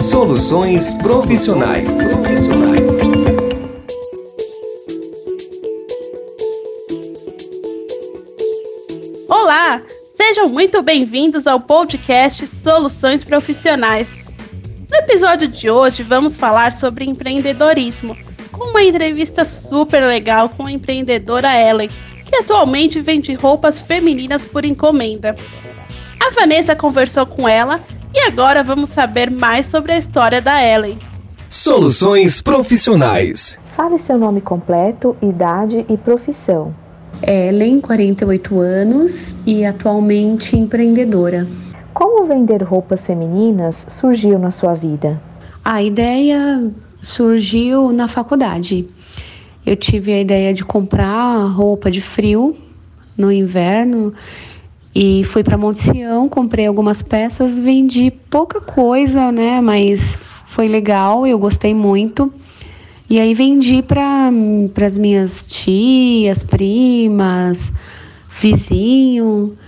Soluções profissionais. Olá, sejam muito bem-vindos ao podcast Soluções Profissionais. No episódio de hoje vamos falar sobre empreendedorismo, com uma entrevista super legal com a empreendedora Ellen, que atualmente vende roupas femininas por encomenda. A Vanessa conversou com ela e agora vamos saber mais sobre a história da Ellen. Soluções profissionais. Fale seu nome completo, idade e profissão. Ellen, 48 anos e atualmente empreendedora. Como vender roupas femininas surgiu na sua vida? A ideia surgiu na faculdade. Eu tive a ideia de comprar roupa de frio no inverno e fui para Monte Sião, comprei algumas peças, vendi pouca coisa, né? Mas foi legal, eu gostei muito. E aí vendi para as minhas tias, primas, vizinho.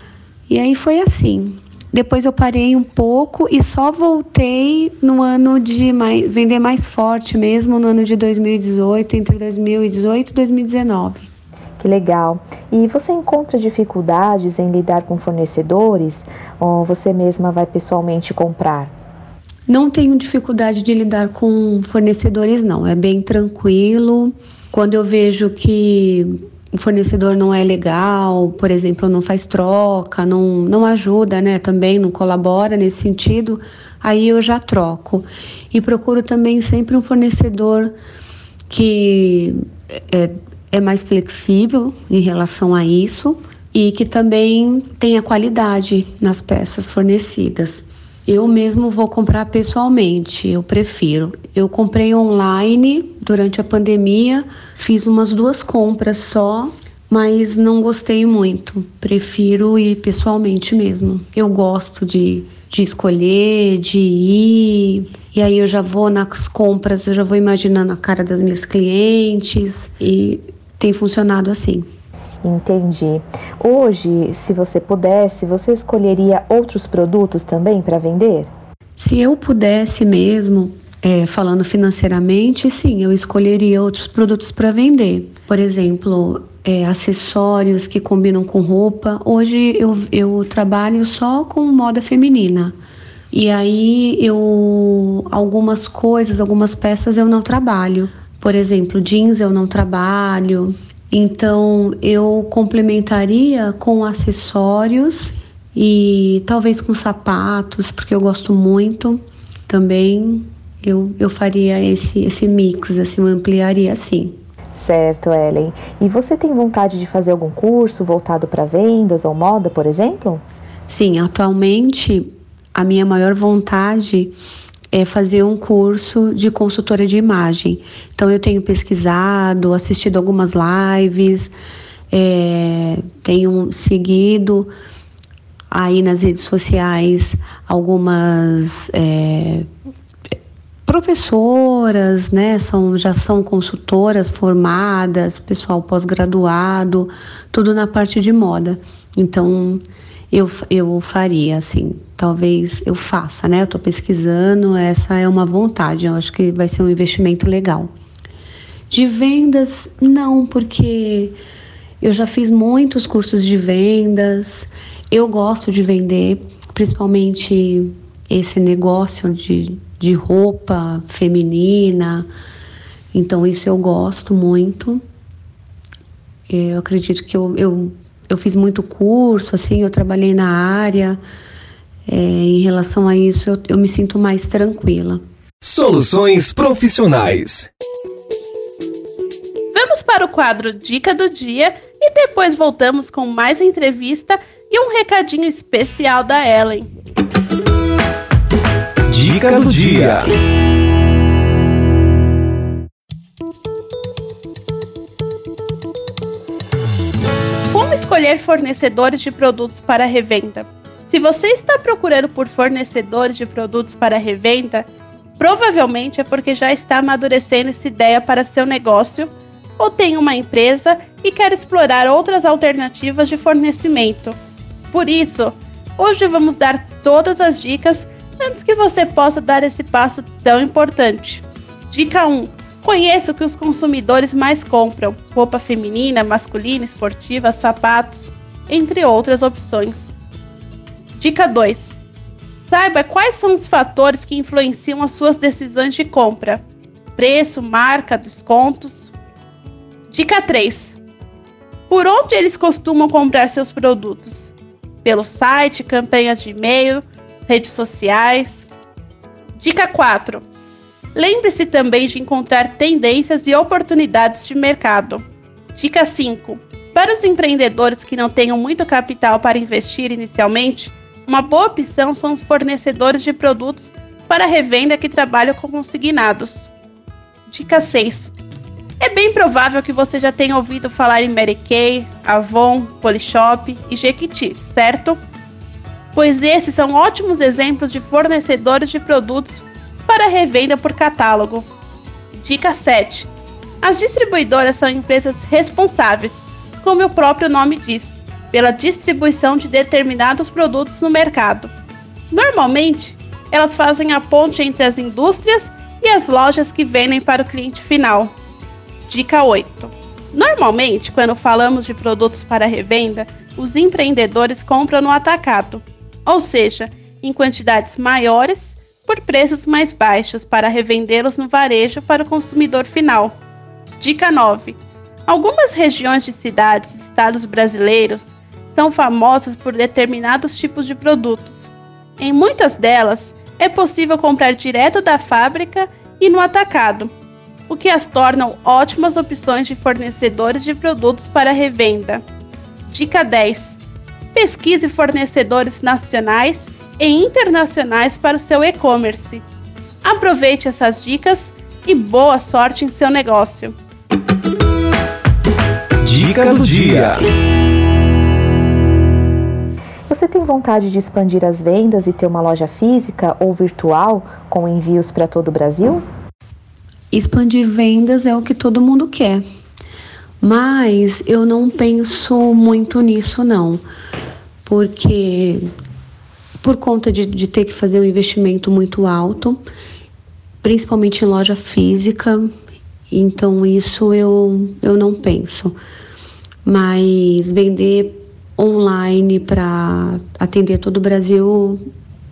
E aí foi assim. Depois eu parei um pouco e só voltei no ano de mais, vender mais forte mesmo, no ano de 2018, entre 2018 e 2019. Que legal. E você encontra dificuldades em lidar com fornecedores ou você mesma vai pessoalmente comprar? Não tenho dificuldade de lidar com fornecedores, não. É bem tranquilo. Quando eu vejo que o fornecedor não é legal, por exemplo, não faz troca, não, não ajuda, né? Também não colabora nesse sentido, aí eu já troco. E procuro também sempre um fornecedor que é, é mais flexível em relação a isso e que também tenha qualidade nas peças fornecidas. Eu mesmo vou comprar pessoalmente, eu prefiro. Eu comprei online durante a pandemia, fiz umas duas compras só, mas não gostei muito. Prefiro ir pessoalmente mesmo. Eu gosto de, de escolher, de ir. E aí eu já vou nas compras, eu já vou imaginando a cara das minhas clientes e tem funcionado assim. Entendi. Hoje, se você pudesse, você escolheria outros produtos também para vender? Se eu pudesse mesmo, é, falando financeiramente, sim, eu escolheria outros produtos para vender. Por exemplo, é, acessórios que combinam com roupa. Hoje eu, eu trabalho só com moda feminina. E aí eu algumas coisas, algumas peças eu não trabalho. Por exemplo, jeans eu não trabalho, então eu complementaria com acessórios e talvez com sapatos, porque eu gosto muito também. Eu, eu faria esse, esse mix, assim, eu ampliaria assim. Certo, Ellen. E você tem vontade de fazer algum curso voltado para vendas ou moda, por exemplo? Sim, atualmente a minha maior vontade é fazer um curso de consultora de imagem. Então eu tenho pesquisado, assistido algumas lives, é, tenho seguido aí nas redes sociais algumas é, professoras, né? São, já são consultoras formadas, pessoal pós-graduado, tudo na parte de moda. Então eu, eu faria, assim, talvez eu faça, né? Eu estou pesquisando, essa é uma vontade, eu acho que vai ser um investimento legal. De vendas, não, porque eu já fiz muitos cursos de vendas, eu gosto de vender, principalmente esse negócio de, de roupa feminina, então isso eu gosto muito. Eu acredito que eu, eu eu fiz muito curso, assim, eu trabalhei na área. É, em relação a isso, eu, eu me sinto mais tranquila. Soluções profissionais. Vamos para o quadro Dica do Dia e depois voltamos com mais entrevista e um recadinho especial da Ellen. Dica do Dia. Escolher fornecedores de produtos para revenda. Se você está procurando por fornecedores de produtos para revenda, provavelmente é porque já está amadurecendo essa ideia para seu negócio ou tem uma empresa e quer explorar outras alternativas de fornecimento. Por isso, hoje vamos dar todas as dicas antes que você possa dar esse passo tão importante. Dica 1. Conheça o que os consumidores mais compram: roupa feminina, masculina, esportiva, sapatos, entre outras opções. Dica 2. Saiba quais são os fatores que influenciam as suas decisões de compra: preço, marca, descontos. Dica 3. Por onde eles costumam comprar seus produtos? Pelo site, campanhas de e-mail, redes sociais. Dica 4. Lembre-se também de encontrar tendências e oportunidades de mercado. Dica 5. Para os empreendedores que não tenham muito capital para investir inicialmente, uma boa opção são os fornecedores de produtos para revenda que trabalham com consignados. Dica 6. É bem provável que você já tenha ouvido falar em Mary Kay, Avon, Polishop e Jequiti, certo? Pois esses são ótimos exemplos de fornecedores de produtos para revenda por catálogo. Dica 7. As distribuidoras são empresas responsáveis, como o próprio nome diz, pela distribuição de determinados produtos no mercado. Normalmente, elas fazem a ponte entre as indústrias e as lojas que vendem para o cliente final. Dica 8. Normalmente, quando falamos de produtos para revenda, os empreendedores compram no atacado, ou seja, em quantidades maiores por preços mais baixos para revendê-los no varejo para o consumidor final. Dica 9. Algumas regiões de cidades e estados brasileiros são famosas por determinados tipos de produtos. Em muitas delas, é possível comprar direto da fábrica e no atacado, o que as tornam ótimas opções de fornecedores de produtos para revenda. Dica 10. Pesquise fornecedores nacionais e internacionais para o seu e-commerce. Aproveite essas dicas e boa sorte em seu negócio. Dica do dia. Você tem vontade de expandir as vendas e ter uma loja física ou virtual com envios para todo o Brasil? Expandir vendas é o que todo mundo quer. Mas eu não penso muito nisso não. Porque por conta de, de ter que fazer um investimento muito alto, principalmente em loja física, então isso eu, eu não penso. Mas vender online para atender todo o Brasil,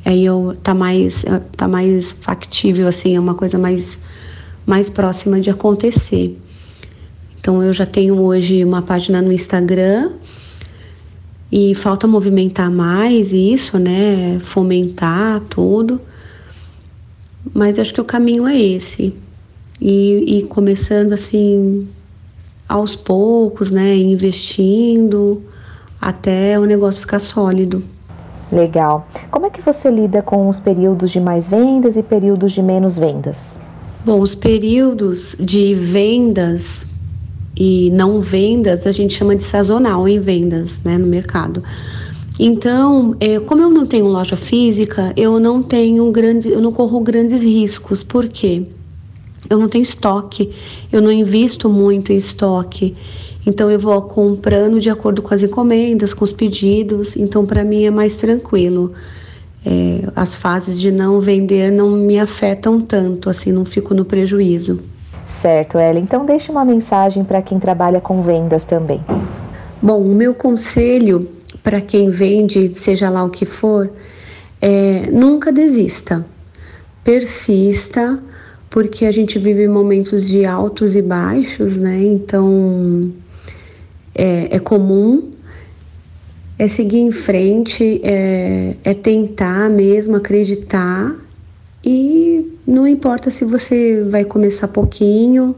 aí eu tá mais tá mais factível assim, é uma coisa mais mais próxima de acontecer. Então eu já tenho hoje uma página no Instagram e falta movimentar mais isso, né? Fomentar tudo. Mas acho que o caminho é esse. E, e começando assim aos poucos, né? Investindo até o negócio ficar sólido. Legal. Como é que você lida com os períodos de mais vendas e períodos de menos vendas? Bom, os períodos de vendas e não vendas a gente chama de sazonal em vendas, né, no mercado. Então, é, como eu não tenho loja física, eu não tenho grande, eu não corro grandes riscos. Por quê? Eu não tenho estoque, eu não invisto muito em estoque. Então eu vou comprando de acordo com as encomendas, com os pedidos. Então para mim é mais tranquilo. É, as fases de não vender não me afetam tanto, assim, não fico no prejuízo. Certo, Ela. Então deixe uma mensagem para quem trabalha com vendas também. Bom, o meu conselho para quem vende, seja lá o que for, é nunca desista. Persista, porque a gente vive momentos de altos e baixos, né? Então é, é comum, é seguir em frente, é, é tentar mesmo acreditar e não importa se você vai começar pouquinho,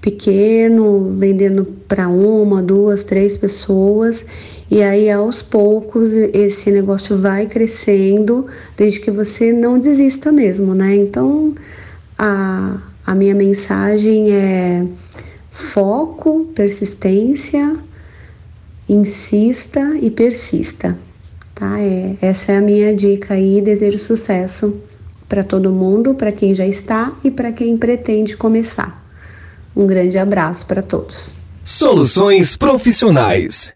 pequeno, vendendo para uma, duas, três pessoas, e aí aos poucos esse negócio vai crescendo, desde que você não desista mesmo, né? Então a, a minha mensagem é foco, persistência insista e persista, tá? É, essa é a minha dica aí, desejo sucesso para todo mundo, para quem já está e para quem pretende começar. Um grande abraço para todos. Soluções profissionais.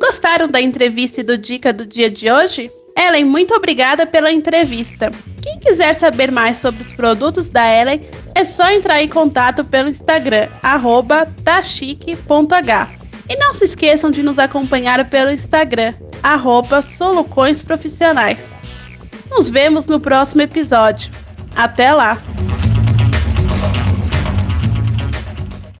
Gostaram da entrevista e do dica do dia de hoje? Ellen, muito obrigada pela entrevista. Quem quiser saber mais sobre os produtos da Ellen, é só entrar em contato pelo Instagram, tachique.h. E não se esqueçam de nos acompanhar pelo Instagram, arroba Solucões Profissionais. Nos vemos no próximo episódio. Até lá!